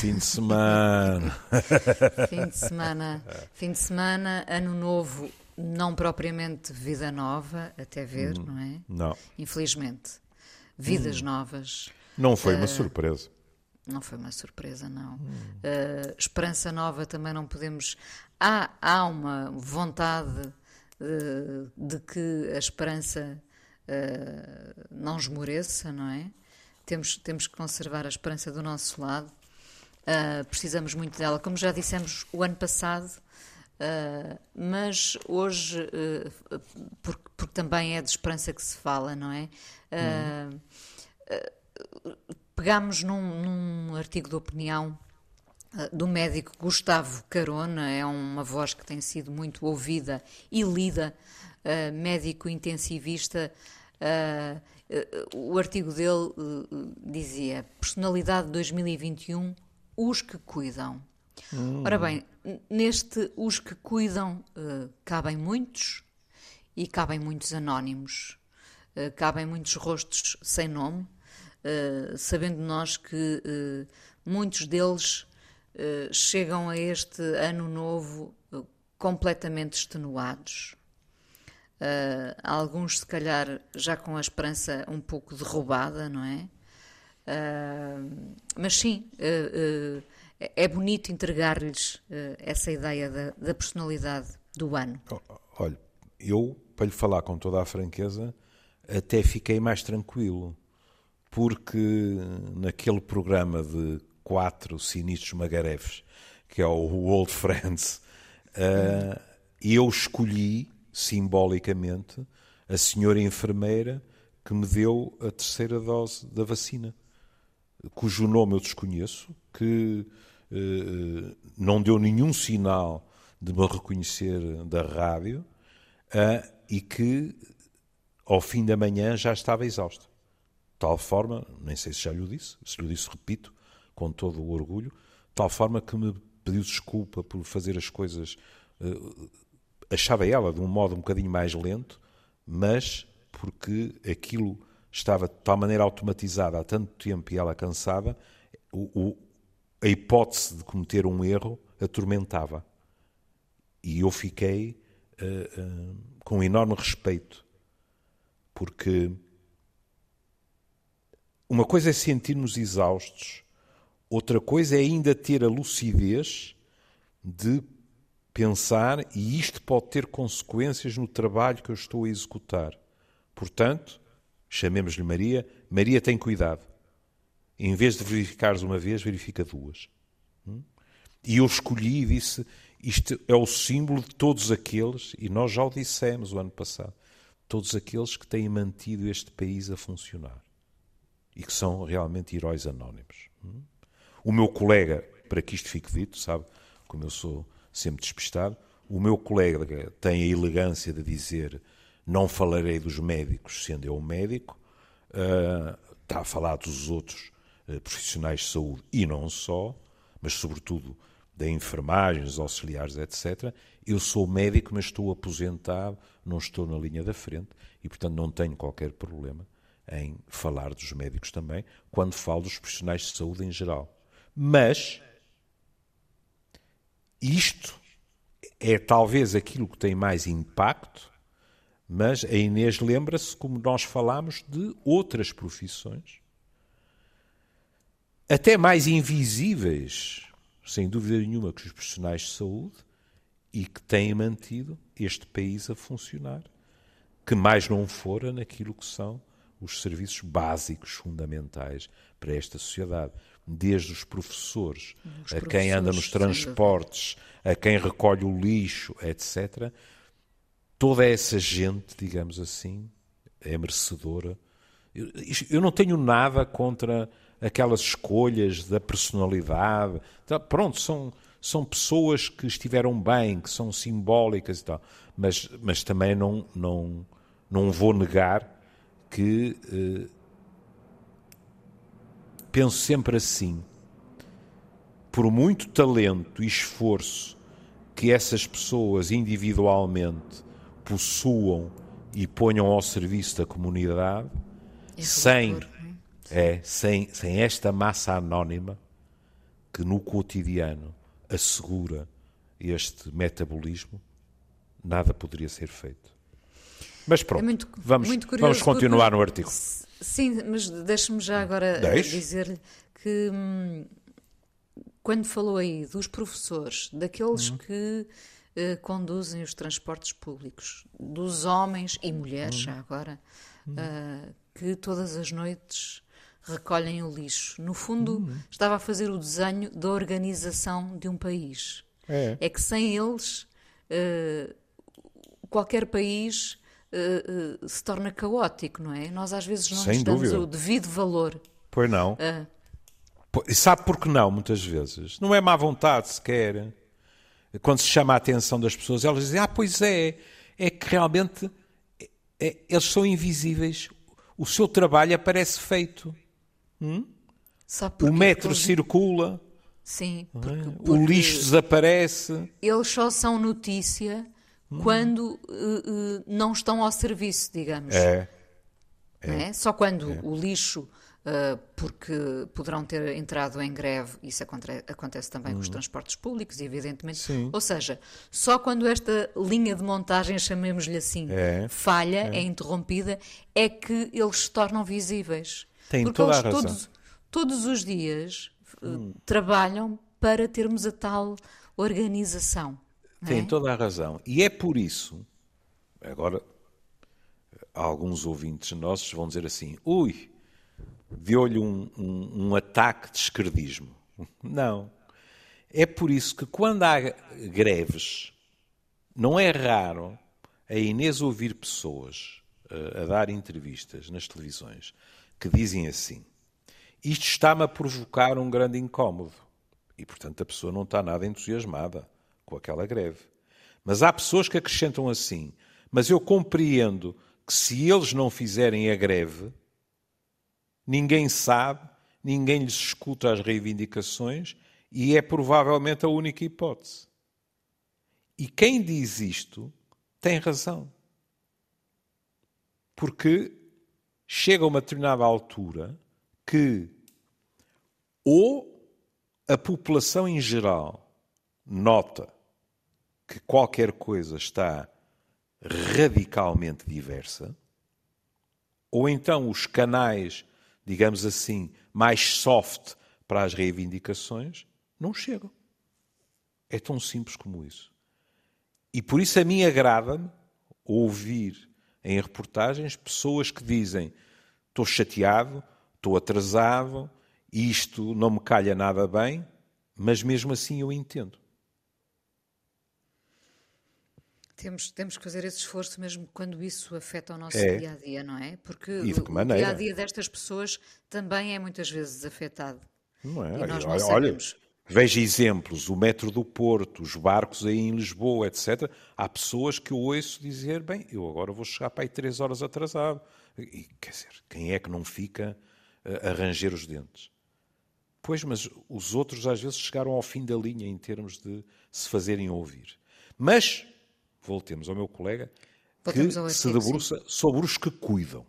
Fim de semana. fim de semana, fim de semana, ano novo, não propriamente vida nova, até ver, hum, não é? Não. Infelizmente. Vidas hum. novas. Não foi uma uh, surpresa. Não foi uma surpresa, não. Hum. Uh, esperança nova também não podemos. Há, há uma vontade uh, de que a esperança não esmoreça, não é? temos, temos que conservar a esperança do nosso lado. Uh, precisamos muito dela, como já dissemos o ano passado, uh, mas hoje, uh, porque, porque, também é de esperança que se fala, não é? Uhum. pegámos num, num, artigo de opinião do médico Gustavo Carona, é uma voz que tem sido muito ouvida e lida, médico intensivista Uh, o artigo dele uh, dizia: Personalidade 2021, os que cuidam. Hum. Ora bem, neste os que cuidam cabem muitos e cabem muitos anónimos, cabem muitos rostos sem nome, sabendo nós que muitos deles chegam a este ano novo completamente extenuados Uh, alguns, se calhar, já com a esperança um pouco derrubada, não é? Uh, mas sim, uh, é bonito entregar-lhes essa ideia da, da, personalidade do ano. Olha, eu, para lhe falar com toda a franqueza, até fiquei mais tranquilo, porque naquele programa de quatro sinistros magarefes, que é o Old Friends, hum. eu escolhi simbolicamente, a senhora enfermeira que me deu a terceira dose da vacina, cujo nome eu desconheço, que eh, não deu nenhum sinal de me reconhecer da rádio uh, e que ao fim da manhã já estava exausta. De tal forma, nem sei se já lhe disse, se lhe disse, repito, com todo o orgulho, de tal forma que me pediu desculpa por fazer as coisas uh, achava ela de um modo um bocadinho mais lento, mas porque aquilo estava de tal maneira automatizado há tanto tempo e ela cansada, o, o, a hipótese de cometer um erro atormentava. E eu fiquei uh, uh, com um enorme respeito, porque uma coisa é sentir-nos exaustos, outra coisa é ainda ter a lucidez de pensar e isto pode ter consequências no trabalho que eu estou a executar. Portanto, chamemos-lhe Maria, Maria tem cuidado. Em vez de verificares uma vez, verifica duas. Hum? E eu escolhi e disse: isto é o símbolo de todos aqueles, e nós já o dissemos o ano passado, todos aqueles que têm mantido este país a funcionar e que são realmente heróis anónimos. Hum? O meu colega, para que isto fique dito, sabe, como eu sou sempre despistado. O meu colega tem a elegância de dizer não falarei dos médicos, sendo eu um médico, uh, está a falar dos outros uh, profissionais de saúde e não só, mas sobretudo da enfermagem, dos auxiliares, etc. Eu sou médico, mas estou aposentado, não estou na linha da frente e, portanto, não tenho qualquer problema em falar dos médicos também, quando falo dos profissionais de saúde em geral. Mas isto é talvez aquilo que tem mais impacto, mas a Inês lembra-se, como nós falámos, de outras profissões, até mais invisíveis, sem dúvida nenhuma, que os profissionais de saúde, e que têm mantido este país a funcionar, que mais não fora naquilo que são os serviços básicos, fundamentais para esta sociedade desde os professores, os a quem anda nos transportes, a quem recolhe o lixo, etc. Toda essa gente, digamos assim, é merecedora. Eu, eu não tenho nada contra aquelas escolhas da personalidade. Então, pronto, são, são pessoas que estiveram bem, que são simbólicas e tal. Mas, mas também não, não, não vou negar que eh, penso sempre assim. Por muito talento e esforço que essas pessoas individualmente possuam e ponham ao serviço da comunidade, sem, É, sem, sem esta massa anónima que no cotidiano assegura este metabolismo, nada poderia ser feito. Mas pronto, é muito, vamos, muito vamos continuar porque, no artigo. Sim, mas deixe-me já agora dizer-lhe que hum, quando falou aí dos professores, daqueles hum. que uh, conduzem os transportes públicos, dos homens e mulheres, já agora, uh, que todas as noites recolhem o lixo. No fundo, hum. estava a fazer o desenho da organização de um país. É, é que sem eles, uh, qualquer país uh, uh, se torna caótico, não é? Nós às vezes não Sem damos dúvida. o devido valor. Pois não. E sabe por que não, muitas vezes? Não é má vontade sequer. Quando se chama a atenção das pessoas, elas dizem: Ah, pois é, é que realmente é, eles são invisíveis. O seu trabalho aparece feito. Hum? O metro circula. Sim, é? porque, porque o lixo desaparece. Eles só são notícia hum. quando uh, uh, não estão ao serviço, digamos. É. é. é? Só quando é. o lixo, porque poderão ter entrado em greve, isso acontece, também com os uhum. transportes públicos, evidentemente. Sim. Ou seja, só quando esta linha de montagem, chamemos-lhe assim, é. falha, é. é. interrompida, é que eles se tornam visíveis. Tem porque toda a razão. Todos, todos os dias hum. trabalham para termos a tal organização. Tem é? toda a razão. E é por isso, agora, alguns ouvintes nossos vão dizer assim: ui, deu-lhe um, um, um ataque de esquerdismo. Não. É por isso que quando há greves, não é raro a Inês ouvir pessoas a, a dar entrevistas nas televisões que dizem assim: Isto está-me a provocar um grande incómodo. E, portanto, a pessoa não está nada entusiasmada com aquela greve. Mas há pessoas que acrescentam assim: mas eu compreendo que se eles não fizerem a greve, ninguém sabe, ninguém lhes escuta as reivindicações e é provavelmente a única hipótese. E quem diz isto tem razão. Porque chega uma determinada altura que ou a população em geral nota que qualquer coisa está radicalmente diversa, ou então os canais, digamos assim, mais soft para as reivindicações, não chegam. É tão simples como isso. E por isso a mim agrada-me ouvir em reportagens pessoas que dizem estou chateado, estou atrasado, isto não me calha nada bem, mas mesmo assim eu entendo. Temos, temos que fazer esse esforço mesmo quando isso afeta o nosso é. dia a dia, não é? Porque o dia a dia destas pessoas também é muitas vezes afetado. Não é? E nós não olha, veja exemplos: o metro do Porto, os barcos aí em Lisboa, etc. Há pessoas que eu ouço dizer: bem, eu agora vou chegar para aí três horas atrasado. E quer dizer, quem é que não fica a ranger os dentes? Pois, mas os outros às vezes chegaram ao fim da linha em termos de se fazerem ouvir. Mas voltemos ao meu colega, voltemos que se debruça sobre os que cuidam.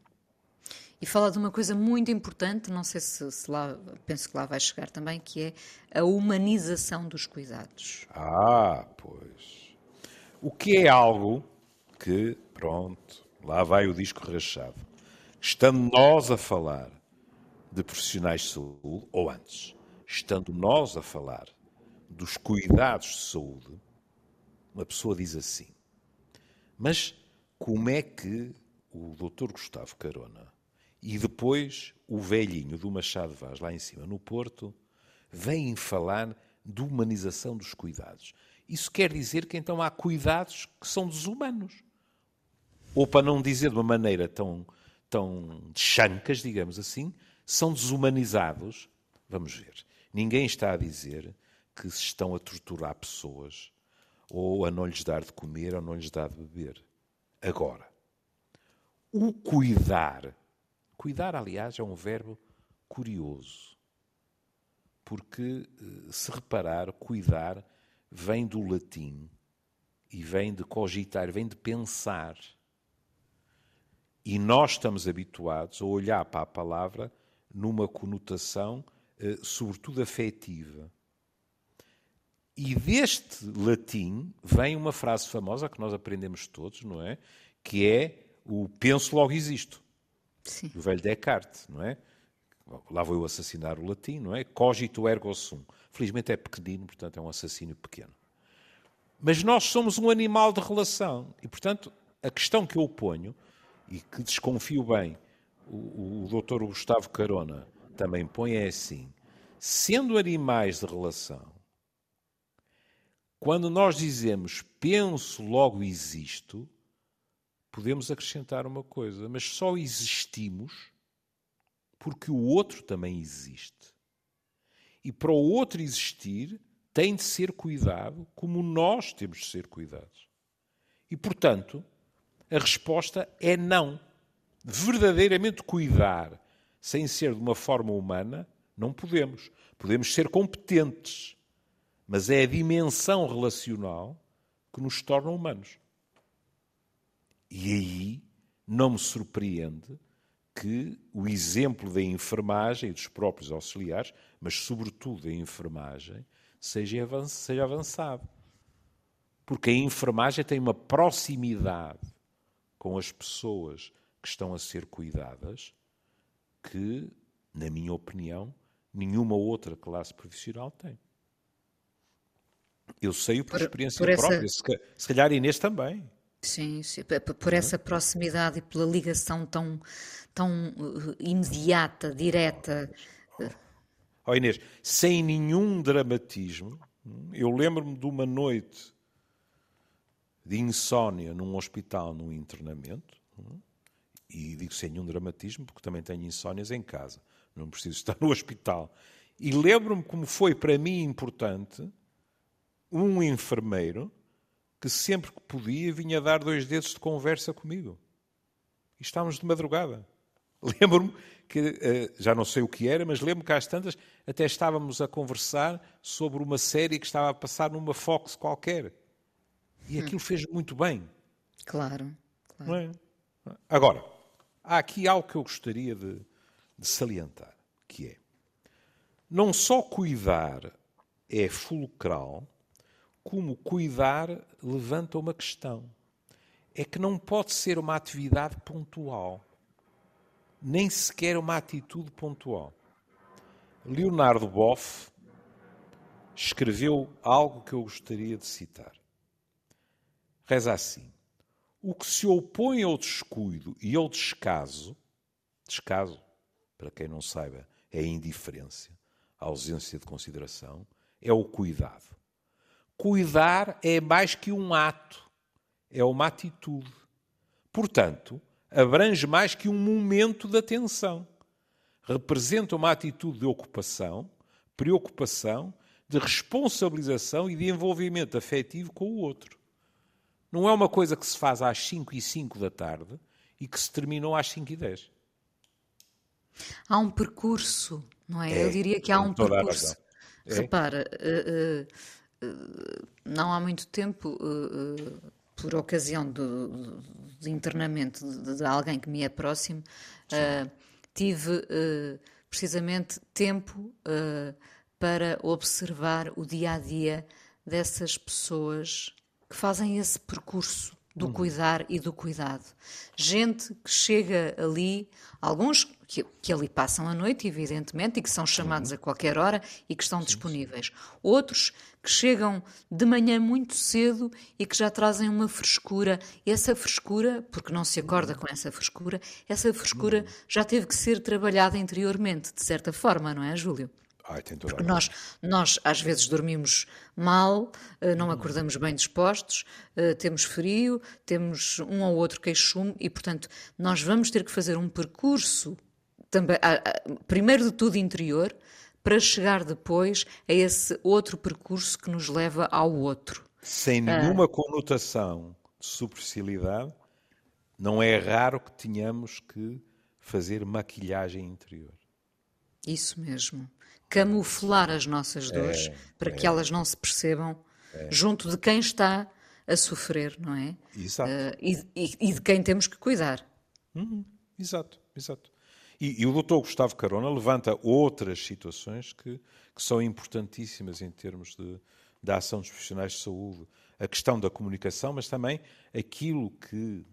E fala de uma coisa muito importante, não sei se, se, lá, penso que lá vai chegar também, que é a humanização dos cuidados. Ah, pois. O que é algo que, pronto, lá vai o disco rachado. Estando nós a falar de profissionais de saúde, ou antes, estando nós a falar dos cuidados de saúde, uma pessoa diz assim: mas como é que o Dr. Gustavo Carona e depois o velhinho do Machado Vaz, lá em cima no Porto, vêm falar de humanização dos cuidados? Isso quer dizer que então há cuidados que são desumanos. Ou para não dizer de uma maneira tão, tão chancas, digamos assim, são desumanizados. Vamos ver. Ninguém está a dizer que se estão a torturar pessoas ou a não lhes dar de comer ou não lhes dar de beber. Agora, o cuidar, cuidar, aliás, é um verbo curioso, porque, eh, se reparar, cuidar vem do latim e vem de cogitar, vem de pensar. E nós estamos habituados a olhar para a palavra numa conotação, eh, sobretudo afetiva. E deste latim vem uma frase famosa que nós aprendemos todos, não é? Que é o penso logo existo. Sim. Do velho Descartes, não é? Lá vou eu assassinar o latim, não é? Cogito ergo sum. Felizmente é pequenino, portanto é um assassínio pequeno. Mas nós somos um animal de relação e, portanto, a questão que eu ponho, e que desconfio bem, o, o doutor Gustavo Carona também põe é assim: sendo animais de relação, quando nós dizemos penso, logo existo, podemos acrescentar uma coisa, mas só existimos porque o outro também existe. E para o outro existir, tem de ser cuidado como nós temos de ser cuidados. E, portanto, a resposta é não. Verdadeiramente cuidar sem ser de uma forma humana, não podemos. Podemos ser competentes mas é a dimensão relacional que nos torna humanos. E aí não me surpreende que o exemplo da enfermagem e dos próprios auxiliares, mas sobretudo da enfermagem, seja avançado. Porque a enfermagem tem uma proximidade com as pessoas que estão a ser cuidadas que, na minha opinião, nenhuma outra classe profissional tem. Eu sei por, por experiência por essa... própria, se calhar Inês também. Sim, sim, por essa proximidade e pela ligação tão, tão uh, imediata, direta. Oh Inês, sem nenhum dramatismo, eu lembro-me de uma noite de insónia num hospital, num internamento, e digo sem nenhum dramatismo porque também tenho insónias em casa, não preciso estar no hospital. E lembro-me como foi para mim importante um enfermeiro que sempre que podia vinha dar dois dedos de conversa comigo. E estávamos de madrugada. Lembro-me que, eh, já não sei o que era, mas lembro-me que às tantas até estávamos a conversar sobre uma série que estava a passar numa Fox qualquer. E aquilo hum. fez muito bem. Claro, claro. É? Agora, há aqui algo que eu gostaria de, de salientar, que é não só cuidar é fulcral, como cuidar levanta uma questão. É que não pode ser uma atividade pontual, nem sequer uma atitude pontual. Leonardo Boff escreveu algo que eu gostaria de citar. Reza assim: O que se opõe ao descuido e ao descaso, descaso, para quem não saiba, é a indiferença, a ausência de consideração, é o cuidado. Cuidar é mais que um ato, é uma atitude. Portanto, abrange mais que um momento de atenção. Representa uma atitude de ocupação, preocupação, de responsabilização e de envolvimento afetivo com o outro. Não é uma coisa que se faz às 5 e 5 da tarde e que se terminou às 5 e 10. Há um percurso, não é? é Eu diria que há um percurso. É. Repara, uh, uh, não há muito tempo, eh, eh, por ocasião do, de internamento de, de, alguém que me é próximo, uh, tive precisamente tempo para observar o dia a dia dessas pessoas que fazem esse percurso do uhum. cuidar e do cuidado. Gente que chega ali, alguns que, que, ali passam a noite, evidentemente, e que são chamados uhum. a qualquer hora e que estão disponíveis. Outros que chegam de manhã muito cedo e que já trazem uma frescura. Essa frescura, porque não se acorda com essa frescura, essa frescura uhum. já teve que ser trabalhada interiormente, de certa forma, não é, Júlio? Ai, Porque nós, nós, às vezes, dormimos mal, eh, não acordamos bem dispostos, eh, temos frio, temos um ou outro queixume e, portanto, nós vamos ter que fazer um percurso, também, primeiro de tudo interior, para chegar depois a esse outro percurso que nos leva ao outro. Sem ah. nenhuma ah. conotação de superficialidade, não é raro que tenhamos que fazer maquilhagem interior. Isso mesmo camuflar as nossas dores é, para é, que elas não se percebam é. junto de quem está a sofrer, não é? Exato. Uh, e, e, e, de quem temos que cuidar. Uhum. Exato, exato. E, e o doutor Gustavo Carona levanta outras situações que, que são importantíssimas em termos de, da ação dos profissionais de saúde. A questão da comunicação, mas também aquilo que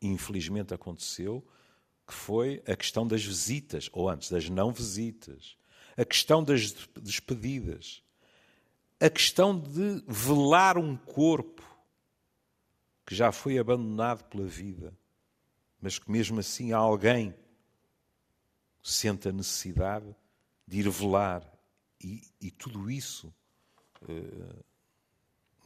infelizmente aconteceu, que foi a questão das visitas, ou antes, das não visitas, a questão das despedidas, a questão de velar um corpo que já foi abandonado pela vida, mas que mesmo assim alguém sente a necessidade de ir velar. E, e tudo isso, eh,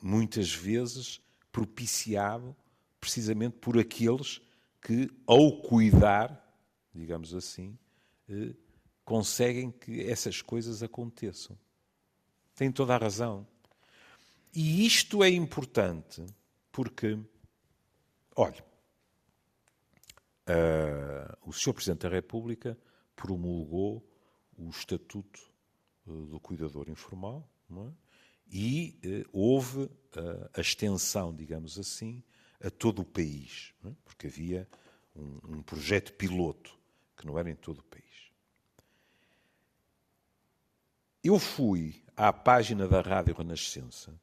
muitas vezes, propiciado precisamente por aqueles que, ao cuidar, digamos assim, eh, conseguem que essas coisas aconteçam. Tem toda a razão. E isto é importante porque, olha, uh, o Sr. Presidente da República promulgou o Estatuto uh, do Cuidador Informal é? e uh, houve a extensão, digamos assim, a todo o país, é? porque havia um, um projeto piloto que não era em todo o país. Eu fui à página da Rádio Renascença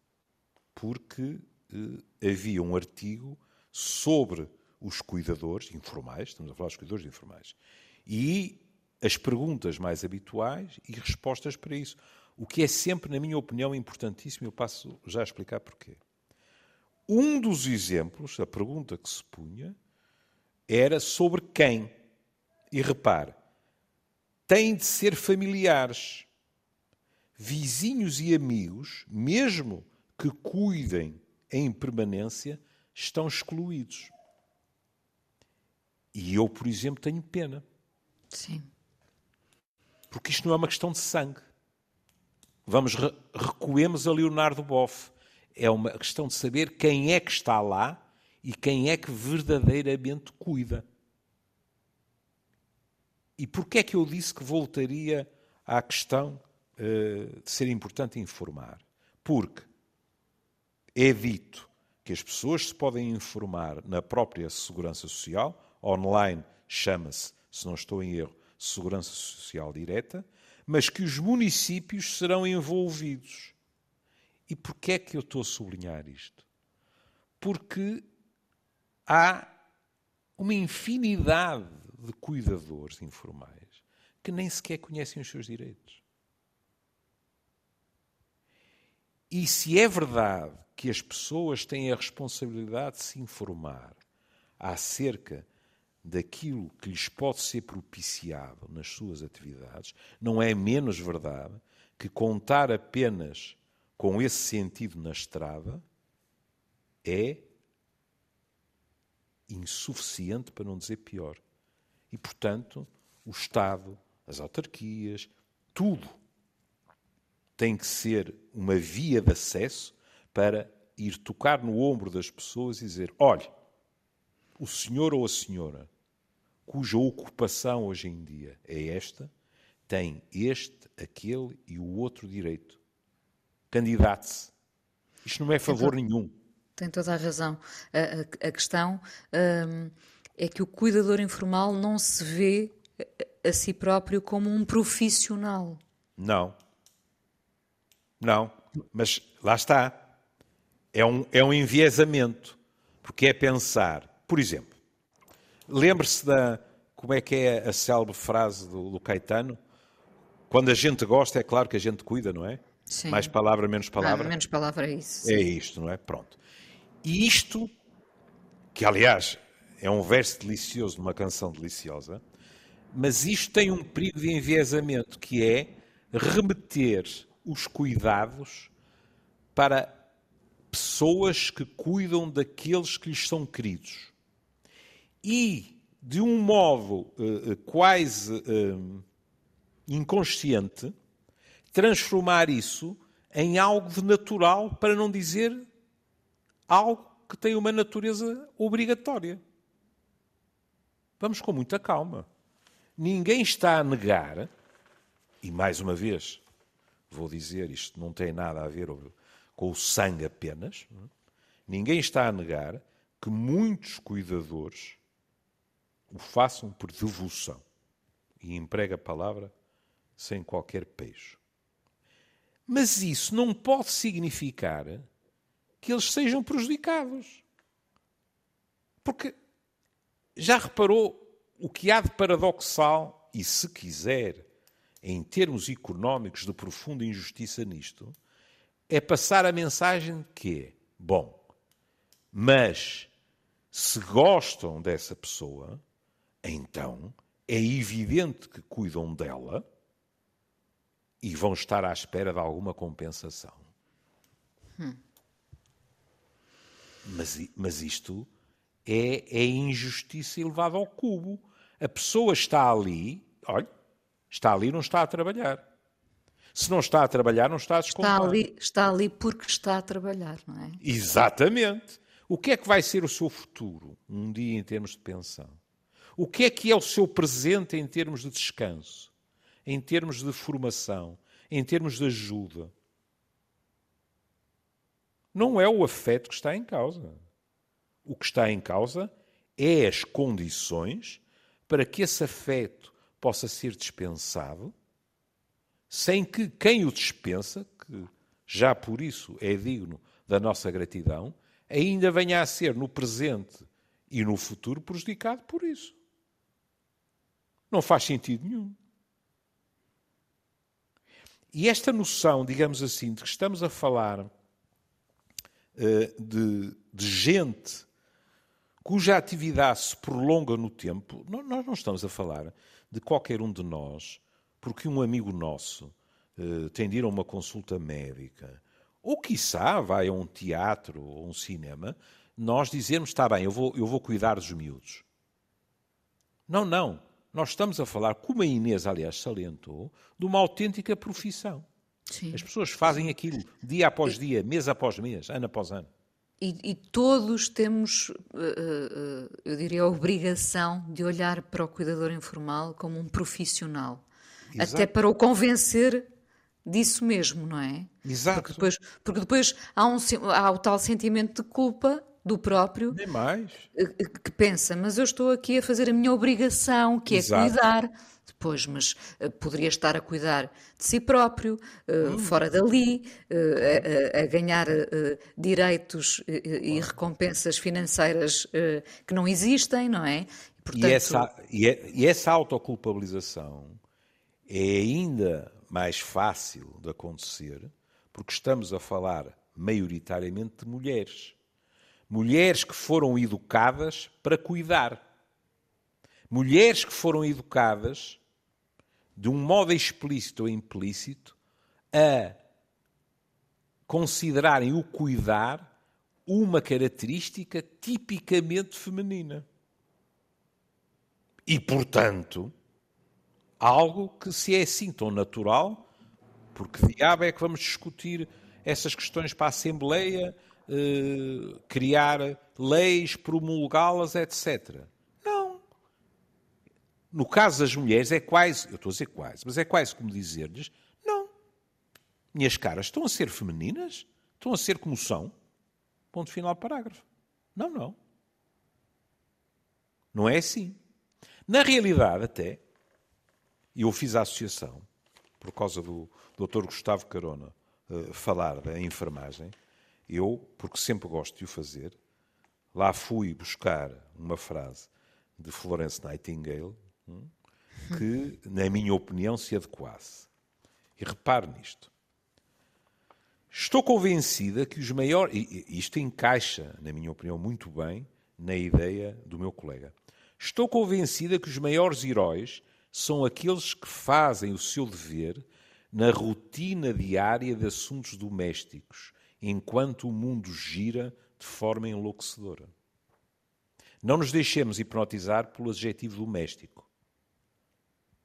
porque eh, havia um artigo sobre os cuidadores informais, estamos a falar dos cuidadores informais, e as perguntas mais habituais e respostas para isso. O que é sempre, na minha opinião, importantíssimo, eu passo já a explicar porquê. Um dos exemplos, a pergunta que se punha, era sobre quem. E repare, têm de ser familiares, vizinhos e amigos, mesmo que cuidem em permanência, estão excluídos. E eu, por exemplo, tenho pena. Sim. Porque isto não é uma questão de sangue. Vamos, recuemos a Leonardo Boff é uma questão de saber quem é que está lá e quem é que verdadeiramente cuida. E porquê é que eu disse que voltaria à questão uh, de ser importante informar? Porque é dito que as pessoas se podem informar na própria Segurança Social, online chama-se, se não estou em erro, Segurança Social Direta, mas que os municípios serão envolvidos. E porquê é que eu estou a sublinhar isto? Porque há uma infinidade de cuidadores informais que nem sequer conhecem os seus direitos. E se é verdade que as pessoas têm a responsabilidade de se informar acerca daquilo que lhes pode ser propiciado nas suas atividades, não é menos verdade que contar apenas com esse sentido na estrada é insuficiente, para não dizer pior. E, portanto, o Estado, as autarquias, tudo tem que ser uma via de acesso para ir tocar no ombro das pessoas e dizer: olhe, o senhor ou a senhora cuja ocupação hoje em dia é esta, tem este, aquele e o outro direito candidate-se. Isto não é favor tem nenhum. Tem toda a razão. A, a, a questão hum, é que o cuidador informal não se vê a si próprio como um profissional. Não. Não. Mas lá está. É um, é um enviesamento. Porque é pensar, por exemplo, lembre-se da. Como é que é a célebre frase do, do Caetano? Quando a gente gosta, é claro que a gente cuida, não é? Sim. Mais palavra, menos palavra. Ah, menos palavra é isso. É isto, não é? Pronto. E isto, que aliás é um verso delicioso numa canção deliciosa, mas isto tem um perigo de enviesamento, que é remeter os cuidados para pessoas que cuidam daqueles que lhes são queridos. E, de um modo uh, quase uh, inconsciente, transformar isso em algo de natural, para não dizer algo que tem uma natureza obrigatória. Vamos com muita calma. Ninguém está a negar, e mais uma vez, vou dizer, isto não tem nada a ver com o sangue apenas, é? ninguém está a negar que muitos cuidadores o façam por devoção. e emprega a palavra sem qualquer pejo. Mas isso não pode significar que eles sejam prejudicados. Porque já reparou o que há de paradoxal e, se quiser, em termos económicos, de profunda injustiça nisto, é passar a mensagem de que, bom, mas se gostam dessa pessoa, então é evidente que cuidam dela e vão estar à espera de alguma compensação. Hum. Mas, mas isto é, é injustiça elevada ao cubo. A pessoa está ali, olha, está ali não está a trabalhar. Se não está a trabalhar, não está a descontar. Está ali, está ali porque está a trabalhar, não é? Exatamente. O que é que vai ser o seu futuro um dia em termos de pensão? O que é que é o seu presente em termos de descanso, em termos de formação, em termos de ajuda? Não é o afeto que está em causa. O que está em causa é as condições para que esse afeto possa ser dispensado, sem que quem o dispensa, que já por isso é digno da nossa gratidão, ainda venha a ser no presente e no futuro prejudicado por isso. Não faz sentido nenhum. E esta noção, digamos assim, de que estamos a falar uh, de, de, gente cuja atividade se prolonga no tempo, nós não estamos a falar de qualquer um de nós, porque um amigo nosso uh, tem de ir a uma consulta médica, ou quiçá vai a um teatro ou um cinema, nós dizermos, está bem, eu vou, eu vou cuidar dos miúdos. Não, não. Nós estamos a falar, como a Inês, aliás, salientou, de uma autêntica profissão. Sim. As pessoas fazem aquilo dia após dia, mês após mês, ano após ano. E, e, todos temos, eh, eh, eu diria, a obrigação de olhar para o cuidador informal como um profissional. Exato. Até para o convencer disso mesmo, não é? Exato. Porque depois, porque depois há, um, há o tal sentimento de culpa do próprio Nem mais. Eh, que pensa, mas eu estou aqui a fazer a minha obrigação, que é Exato. cuidar. Depois, mas uh, poderia estar a cuidar de si próprio, uh, hum. fora dali, uh, a, a, ganhar direitos e recompensas financeiras que não existem, não é? Portanto... E, essa, e, é, e essa autoculpabilização é ainda mais fácil de acontecer porque estamos a falar maioritariamente de mulheres. Mulheres que foram educadas para cuidar. Mulheres que foram educadas de um modo explícito ou implícito a considerarem o cuidar uma característica tipicamente feminina. E, portanto, algo que se é assim tão natural, porque diabo é que vamos discutir essas questões para a Assembleia, eh, criar leis, promulgá-las, etc. No caso das mulheres é quase, eu estou a dizer quase, mas é quase como dizer-lhes, não. Minhas caras estão a ser femininas? Estão a ser como são? Ponto final parágrafo. Não, não. Não é assim. Na realidade, até, eu fiz a associação, por causa do Dr. Gustavo Carona uh, falar da enfermagem, eu, porque sempre gosto de o fazer, lá fui buscar uma frase de Florence Nightingale que, na minha opinião, se adequasse. E repare nisto. Estou convencida que os maiores. Isto encaixa, na minha opinião, muito bem na ideia do meu colega. Estou convencida que os maiores heróis são aqueles que fazem o seu dever na rotina diária de assuntos domésticos, enquanto o mundo gira de forma enlouquecedora. Não nos deixemos hipnotizar pelo adjetivo doméstico,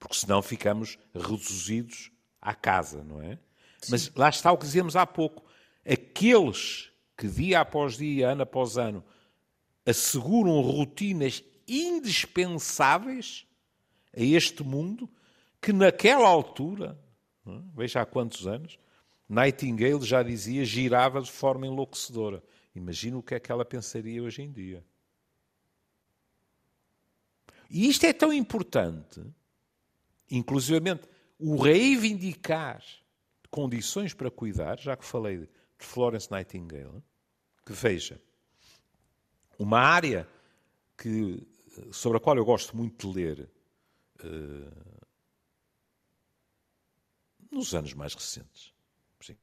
porque senão ficamos reduzidos à casa, não é? Sim. Mas lá está o que dizemos há pouco. Aqueles que dia após dia, ano após ano, asseguram rotinas indispensáveis a este mundo que naquela altura, é? veja há quantos anos, Nightingale já dizia girava de forma enlouquecedora. Imagina o que é que ela pensaria hoje em dia. E isto é tão importante inclusivamente, o reivindicar condições para cuidar, já que falei de Florence Nightingale, que veja, uma área que, sobre a qual eu gosto muito de ler uh, nos anos mais recentes. Sim.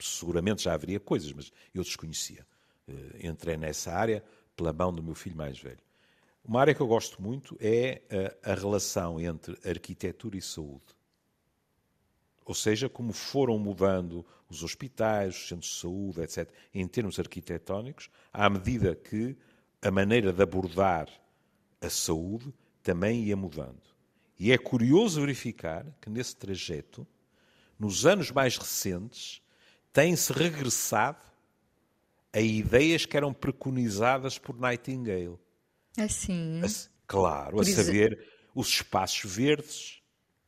Seguramente já haveria coisas, mas eu desconhecia. Uh, entrei nessa área pela mão do meu filho mais velho. Uma área que eu gosto muito é a, a relação entre arquitetura e saúde. Ou seja, como foram mudando os hospitais, os centros de saúde, etc., em termos arquitetónicos, à medida que a maneira de abordar a saúde também ia mudando. E é curioso verificar que nesse trajeto, nos anos mais recentes, tem-se regressado a ideias que eram preconizadas por Nightingale. Assim. A, claro, a saber os espaços verdes,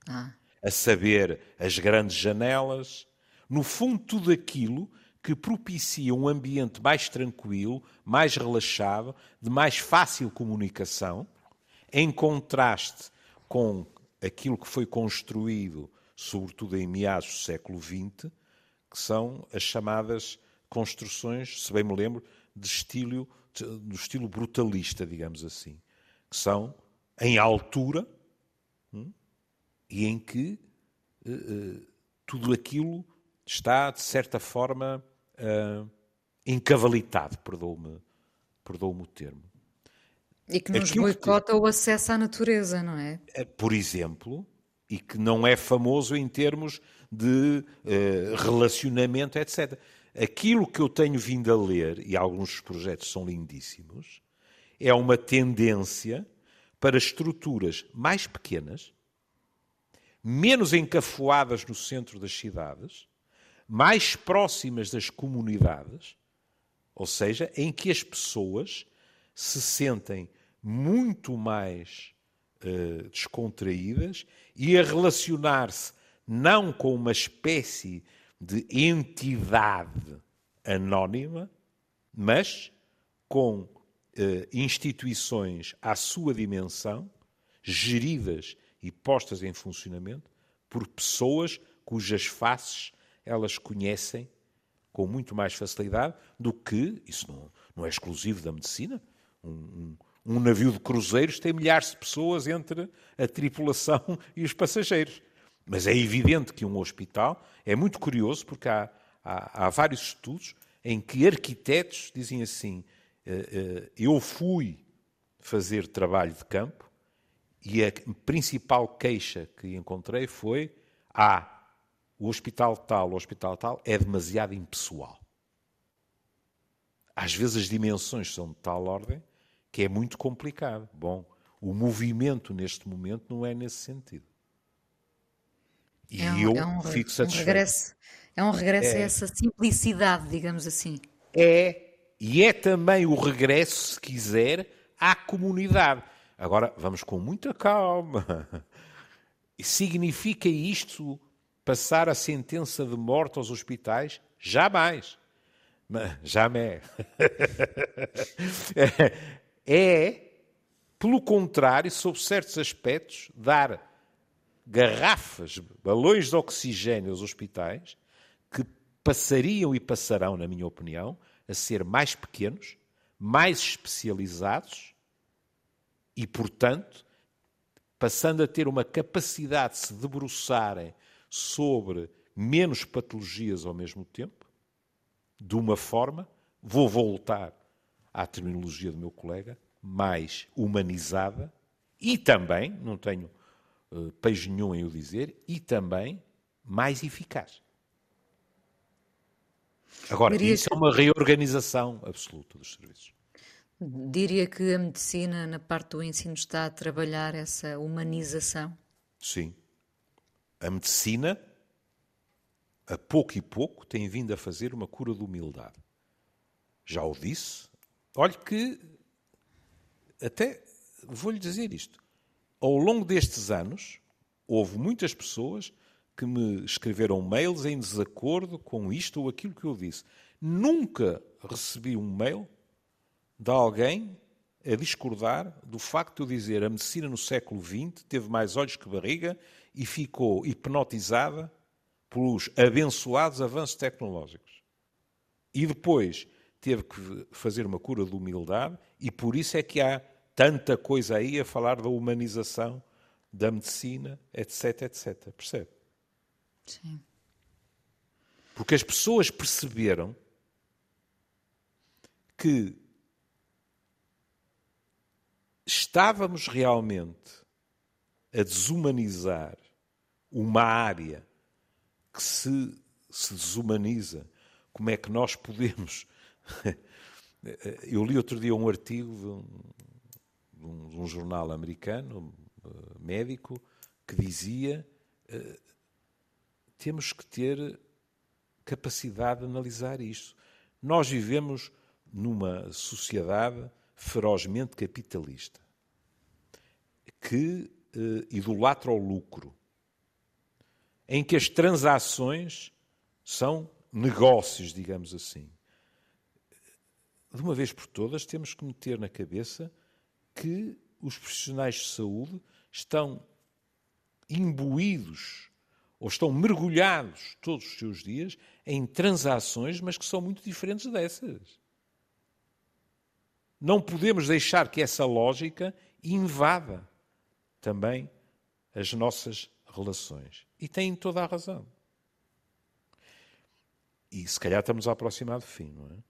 ah. a saber as grandes janelas, no fundo, tudo aquilo que propicia um ambiente mais tranquilo, mais relaxado, de mais fácil comunicação, em contraste com aquilo que foi construído, sobretudo em meados do século XX, que são as chamadas construções, se bem me lembro, de estilo, do estilo brutalista, digamos assim, que são em altura hum, e em que uh, uh, tudo aquilo está, de certa forma, uh, encavalitado, perdoe-me perdoe o termo. E que nos Aquilo boicota que... o acesso à natureza, não é? é? Por exemplo, e que não é famoso em termos de uh, relacionamento, etc. Aquilo que eu tenho vindo a ler, e alguns dos projetos são lindíssimos, é uma tendência para estruturas mais pequenas, menos encafuadas no centro das cidades, mais próximas das comunidades, ou seja, em que as pessoas se sentem muito mais uh, descontraídas e a relacionar-se não com uma espécie de entidade anónima, mas com uh, instituições à sua dimensão, geridas e postas em funcionamento por pessoas cujas faces elas conhecem com muito mais facilidade do que, isso não, não é exclusivo da medicina, um, um, um navio de cruzeiros tem milhares de pessoas entre a tripulação e os passageiros. Mas é evidente que um hospital é muito curioso porque há, há, há vários estudos em que arquitetos dizem assim: eh, eh, eu fui fazer trabalho de campo e a principal queixa que encontrei foi: ah, o hospital tal, o hospital tal, é demasiado impessoal. Às vezes as dimensões são de tal ordem que é muito complicado. Bom, o movimento neste momento não é nesse sentido. E é um, eu é um, fico satisfeito. Um regresso, é um regresso é, a essa simplicidade, digamos assim. É, e é também o regresso, se quiser, à comunidade. Agora, vamos com muita calma. Significa isto passar a sentença de morte aos hospitais? Jamais. Jamais. é, pelo contrário, sob certos aspectos, dar garrafas, balões de oxigênio aos hospitais que passariam e passarão, na minha opinião, a ser mais pequenos, mais especializados e, portanto, passando a ter uma capacidade de se debruçarem sobre menos patologias ao mesmo tempo, de uma forma, vou voltar à terminologia do meu colega, mais humanizada e também, não tenho uh, peixe nenhum em o dizer, e também mais eficaz. Agora, Diria isso que... é uma reorganização absoluta dos serviços. Diria que a medicina, na parte do ensino, está a trabalhar essa humanização? Sim a medicina, a pouco e pouco, tem vindo a fazer uma cura de humildade. Já o disse. Olhe que, até vou-lhe dizer isto. Ao longo destes anos, houve muitas pessoas que me escreveram mails em desacordo com isto ou aquilo que eu disse. Nunca recebi um mail de alguém a discordar do facto de eu dizer a medicina no século XX teve mais olhos que barriga e ficou hipnotizada pelos abençoados avanços tecnológicos. E depois teve que fazer uma cura de humildade e por isso é que há tanta coisa aí a falar da humanização da medicina, etc, etc. Percebe? Sim. Porque as pessoas perceberam que estávamos realmente a desumanizar uma área que se, se desumaniza, como é que nós podemos. Eu li outro dia um artigo de um, um jornal americano, eh, médico, que dizia uh, temos que ter capacidade de analisar isto. Nós vivemos numa sociedade ferozmente capitalista, que eh, idolatra o lucro, em que as transações são negócios, digamos assim. De uma vez por todas, temos que meter na cabeça que os profissionais de saúde estão imbuídos ou estão mergulhados todos os seus dias em transações, mas que são muito diferentes dessas. Não podemos deixar que essa lógica invada também as nossas relações. E têm toda a razão. E se calhar estamos a aproximar do fim, não é?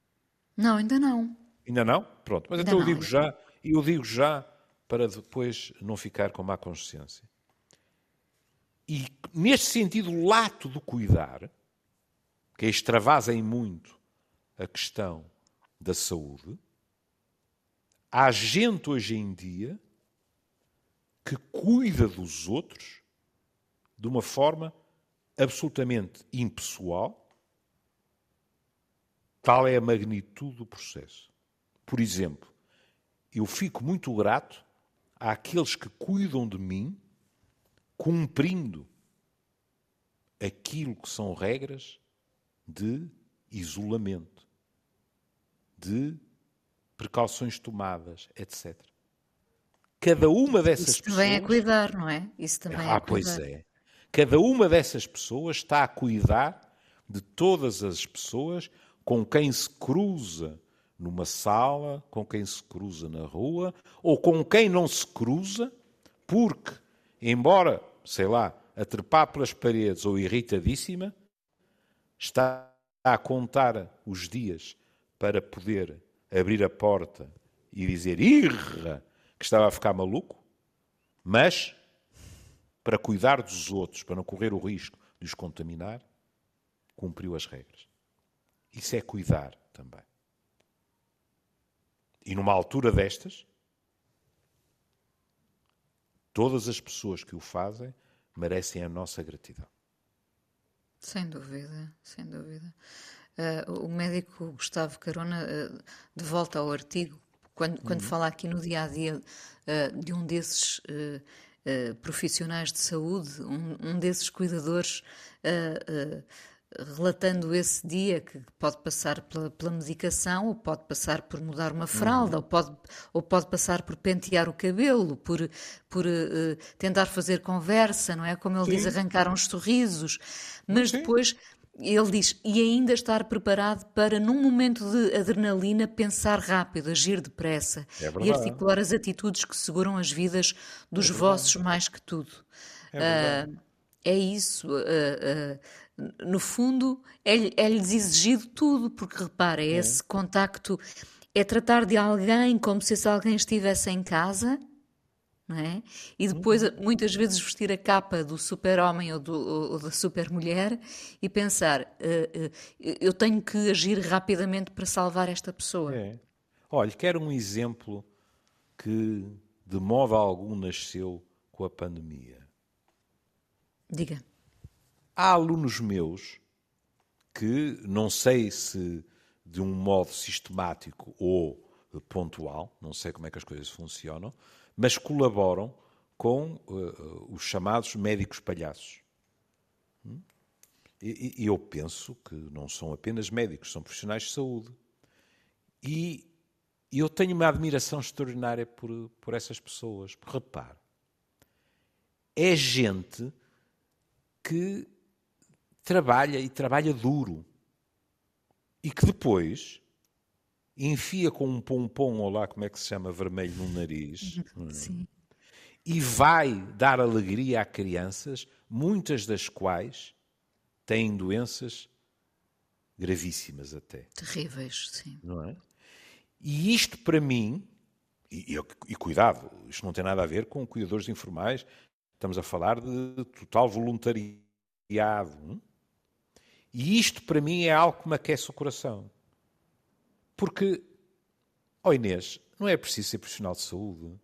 Não, ainda não. Ainda não? Pronto. Mas ainda então não. eu digo já, e eu digo já para depois não ficar com má consciência. E neste sentido lato do cuidar, que extravasa em muito a questão da saúde, Há gente hoje em dia que cuida dos outros de uma forma absolutamente impessoal. Tal é a magnitude do processo. Por exemplo, eu fico muito grato àqueles que cuidam de mim cumprindo aquilo que são regras de isolamento, de precauções tomadas, etc. Cada uma dessas Isso pessoas. também é cuidar, não é? Isso também ah, é pois cuidar. é. Cada uma dessas pessoas está a cuidar de todas as pessoas com quem se cruza numa sala, com quem se cruza na rua, ou com quem não se cruza, porque, embora, sei lá, a trepar pelas paredes ou irritadíssima, está a contar os dias para poder abrir a porta e dizer irra que estava a ficar maluco, mas para cuidar dos outros, para não correr o risco de os contaminar, cumpriu as regras. Isso é cuidar também. E numa altura destas, todas as pessoas que o fazem merecem a nossa gratidão. Sem dúvida, sem dúvida. Uh, o médico Gustavo Carona, uh, de volta ao artigo, quando, quando uhum. fala aqui no dia a dia uh, de um desses profissionais de saúde, um, um desses cuidadores, relatando esse dia que pode passar pela, pela, medicação, ou pode passar por mudar uma fralda, uhum. ou, pode, ou pode passar por pentear o cabelo, por, por tentar fazer conversa, não é? Como ele Sim. diz, arrancar uns sorrisos, mas Sim. depois ele diz, e ainda estar preparado para, num momento de adrenalina, pensar rápido, agir depressa é e articular as atitudes que seguram as vidas dos é vossos mais que tudo. É, uh, é isso. Uh, uh, no fundo, é-lhes é exigido tudo, porque repara, é. esse contacto é tratar de alguém como se esse alguém estivesse em casa não é? E depois, uhum. muitas vezes, vestir a capa do super-homem ou, ou, da super-mulher e pensar: uh, uh, eu tenho que agir rapidamente para salvar esta pessoa. É. Olha, quero um exemplo que de modo algum nasceu com a pandemia. Diga. Há alunos meus que, não sei se de um modo sistemático ou pontual, não sei como é que as coisas funcionam, mas colaboram com uh, os chamados médicos palhaços. Hum? E, e, eu penso que não são apenas médicos, são profissionais de saúde. E eu tenho uma admiração extraordinária por, por essas pessoas. Repare, é gente que trabalha e trabalha duro e que depois enfia com um pompom, ou lá como é que se chama, vermelho no nariz, Sim. e vai dar alegria a crianças, muitas das quais têm doenças gravíssimas até. Terríveis, sim. Não é? E isto para mim, e, e, e cuidado, isto não tem nada a ver com cuidadores informais, estamos a falar de total voluntariado. Hum? E isto para mim é algo que me aquece o coração. Porque, ó oh Inês, não é preciso ser profissional de saúde.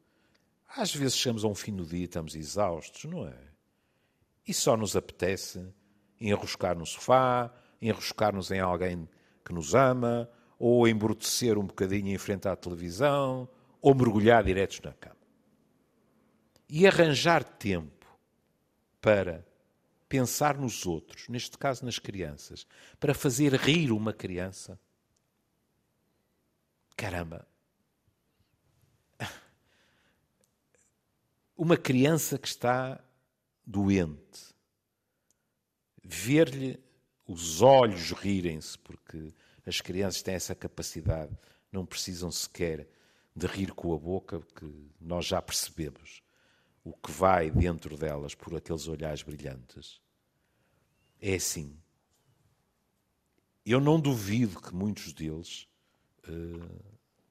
Às vezes chegamos a um fim do dia e estamos exaustos, não é? E só nos apetece enroscar no sofá, enroscar-nos em alguém que nos ama, ou embrutecer um bocadinho em frente à televisão, ou mergulhar diretos na cama. E arranjar tempo para pensar nos outros, neste caso nas crianças, para fazer rir uma criança. Caramba! Uma criança que está doente, ver-lhe os olhos rirem-se, porque as crianças têm essa capacidade, não precisam sequer de rir com a boca, porque nós já percebemos o que vai dentro delas por aqueles olhares brilhantes. É assim. Eu não duvido que muitos deles, eh,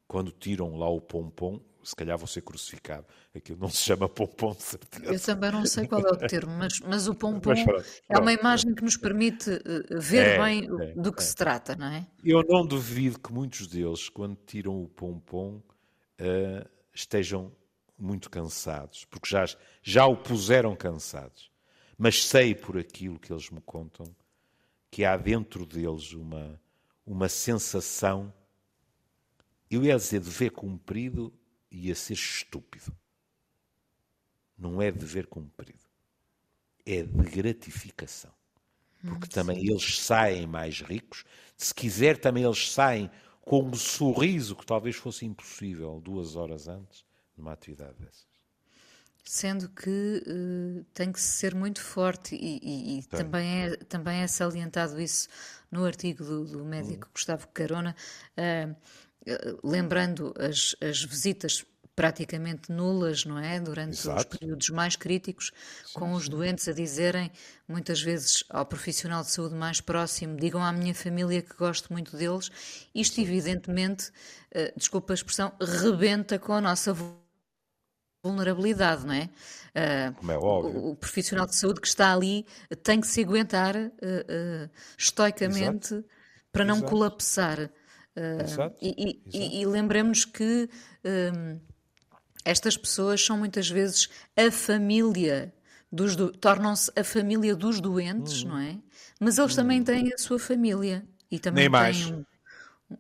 quando tiram lá o pompom, se calhar vou ser crucificado. Aquilo não se chama pompom, de certeza. Eu também não sei qual é o termo, mas, mas o pompom mas, pronto, é uma imagem que nos permite uh, ver é, bem é, do que é. se trata, não é? Eu não duvido que muitos deles, quando tiram o pompom, uh, estejam muito cansados, porque já, já o puseram cansados. Mas sei por aquilo que eles me contam que há dentro deles uma, uma sensação, eu ia dizer dever cumprido ia ser estúpido. Não é dever cumprido. É de gratificação. Porque hum, também eles saem mais ricos. Se quiser, também eles saem com um sorriso que talvez fosse impossível duas horas antes numa atividade dessas. Sendo que uh, tem que ser muito forte e, e, e também, é, também é salientado isso no artigo do, do médico hum. Gustavo Carona. Uh, lembrando as, as visitas praticamente nulas, não é? Durante Exato. os períodos mais críticos, sim, com os sim. doentes a dizerem, muitas vezes ao profissional de saúde mais próximo, digam à minha família que gosto muito deles. Isto, evidentemente, uh, desculpa a expressão, rebenta com a nossa vulnerabilidade, não é? Uh, Como é óbvio. O, o, profissional de saúde que está ali tem que se aguentar uh, uh, estoicamente Exato. para não Exato. colapsar. Exato. E, e, e lembremos que um, estas pessoas são muitas vezes a família dos do... tornam-se a família dos doentes, uhum. não é? Mas eles também uhum. têm a sua família e também Nem mais. têm um,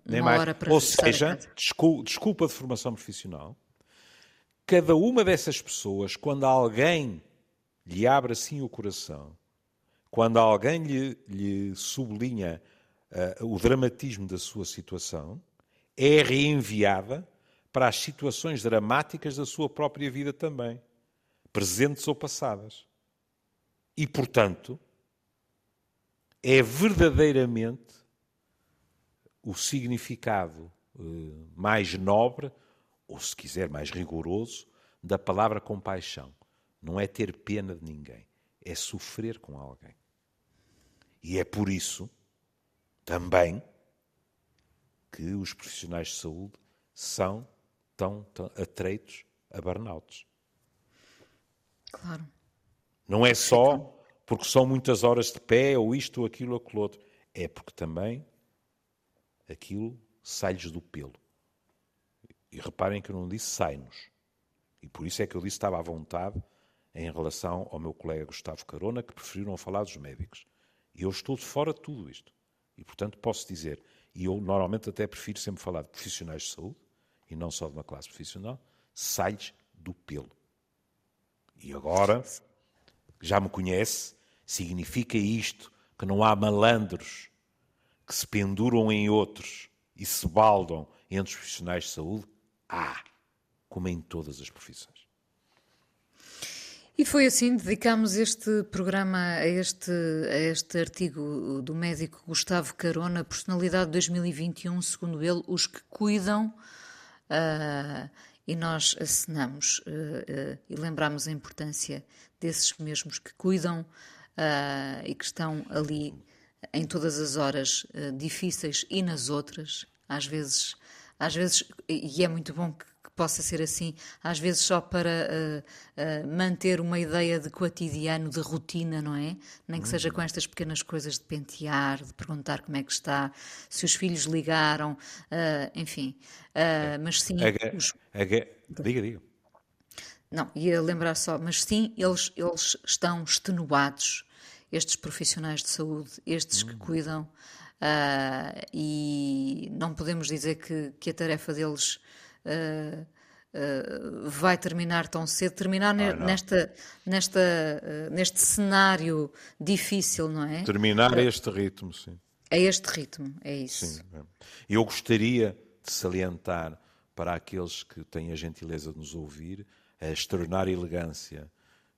Nem mais. hora para Ou seja, desculpa de formação profissional, cada uma dessas pessoas, quando alguém lhe abre assim o coração, quando alguém lhe, lhe sublinha uh, o dramatismo da sua situação, é reenviada para as situações dramáticas da sua própria vida também, presentes ou passadas. E, portanto, é verdadeiramente o significado uh, mais nobre, ou se quiser mais rigoroso, da palavra compaixão. Não é ter pena de ninguém, é sofrer com alguém. E é por isso também que os profissionais de saúde são tão, tão atreitos a burnouts. Claro. Não é só porque são muitas horas de pé, ou isto, ou aquilo, ou aquilo outro. É porque também aquilo sai-lhes do pelo. E reparem que eu não disse sai-nos. E por isso é que eu disse que estava à vontade em relação ao meu colega Gustavo Carona, que preferiu não falar dos médicos. E eu estou de fora de tudo isto. E, portanto, posso dizer, e eu normalmente até prefiro sempre falar de profissionais de saúde, e não só de uma classe profissional, sai-lhes do pelo. E agora, já me conhece, significa isto, que não há malandros que se penduram em outros e se baldam entre os profissionais de saúde? Há, como em todas as profissões. E foi assim, dedicámos este programa a este, a este artigo do médico Gustavo Carona, Personalidade 2021, segundo ele, os que cuidam, uh, e nós assinamos uh, uh, e lembramos a importância desses mesmos que cuidam e que estão ali em todas as horas difíceis e nas outras, às vezes, às vezes, e é muito bom que possa ser assim, às vezes só para uh, uh, manter uma ideia de cotidiano, de rotina, não é? Nem que seja com estas pequenas coisas de pentear, de perguntar como é que está, se os filhos ligaram, uh, enfim. mas sim. Os... Diga, diga. Não, ia lembrar só, mas sim, eles, eles estão extenuados, estes profissionais de saúde, estes que hum. cuidam, e não podemos dizer que, que a tarefa deles uh, uh, vai terminar tão cedo, terminar ah, nesta, nesta, uh, neste cenário difícil, não é? Terminar a este ritmo, sim. A este ritmo, é isso. Sim. É. Eu gostaria de salientar para aqueles que têm a gentileza de nos ouvir a extraordinária elegância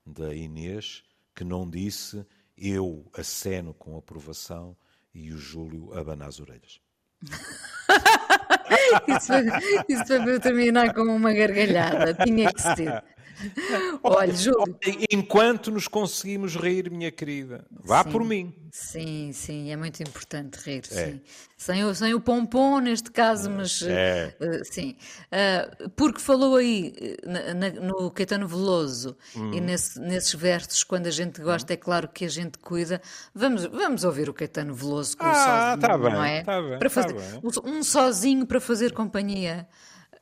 da Inês, que não disse eu aceno com aprovação e o Júlio abana as orelhas. isso, foi, isso foi para eu terminar com uma gargalhada. Tinha que ser. Olha, Júlio. Enquanto nos conseguimos rir, minha querida, vá sim, por mim. Sim, sim, é muito importante rir, é. sim. Sem o, sem o pompom neste caso, mas é. uh, sim. Uh, porque falou aí na, na, no Caetano Veloso hum. e nesse, nesses versos, quando a gente gosta, hum. é claro que a gente cuida. Vamos, vamos ouvir o Caetano Veloso com ah, o sozinho, tá bem, não é? Tá bem, para tá fazer, bem. Um sozinho para fazer companhia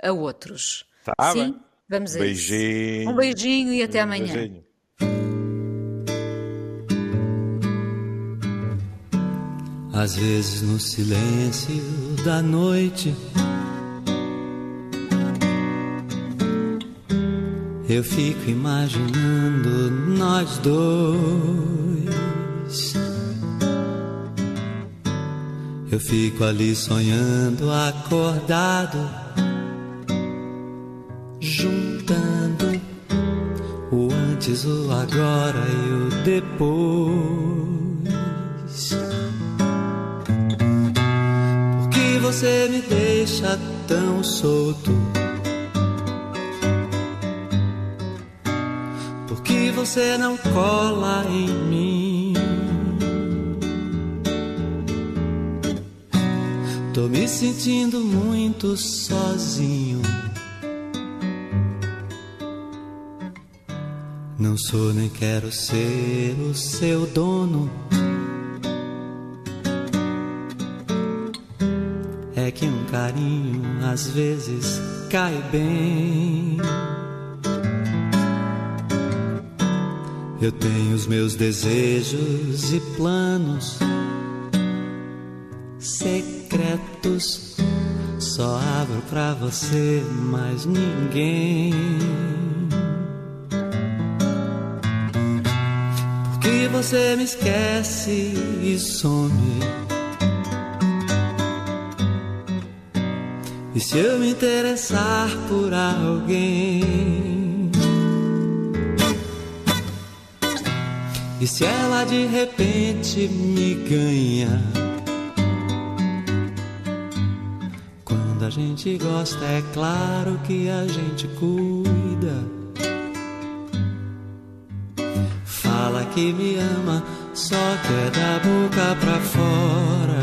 a outros. Tá sim? Bem. Vamos a beijinho. isso. Um beijinho e até amanhã. Beijinho. Às vezes no silêncio da noite Eu fico imaginando nós dois. Eu fico ali sonhando acordado antes, o agora e o depois. Por que você me deixa tão solto? Por que você não cola em mim? Tô me sentindo muito sozinho. Sou nem quero ser o seu dono. É que um carinho às vezes cai bem. Eu tenho os meus desejos e planos secretos. Só abro pra você, mais ninguém. Você me esquece e some. E se eu me interessar por alguém? E se ela de repente me ganha? Quando a gente gosta, é claro que a gente cuida. Que me ama, só quer da boca pra fora.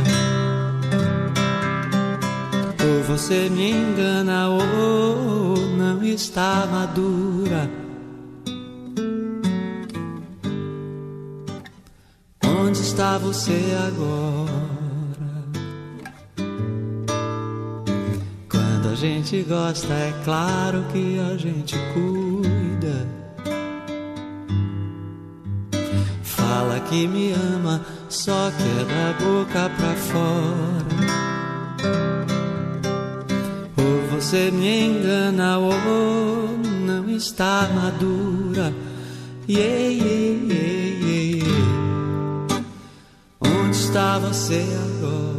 Ou você me engana, ou não está madura. Onde está você agora? Quando a gente gosta, é claro que a gente cuida. Que me ama só quer da boca pra fora. Ou você me engana ou não está madura. Yeah, yeah, yeah, yeah. Onde está você agora?